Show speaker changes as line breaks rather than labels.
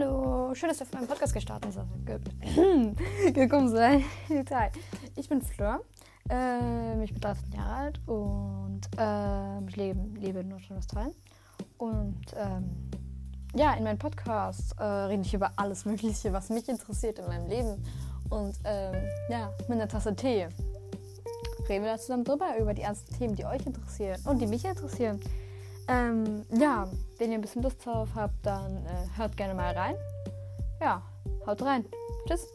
Hallo, schön, dass ihr auf meinem Podcast gestartet seid. Ge gekommen seid. Ich bin Fleur. Ähm, ich bin 13 Jahre alt und ähm, ich lebe, lebe in Nordrhein-Westfalen. Und ähm, ja, in meinem Podcast äh, rede ich über alles Mögliche, was mich interessiert in meinem Leben. Und ähm, ja, mit einer Tasse Tee reden wir da zusammen drüber, über die ernsten Themen, die euch interessieren und die mich interessieren. Ähm, ja, wenn ihr ein bisschen Lust drauf habt, dann äh, hört gerne mal rein. Ja, haut rein. Tschüss.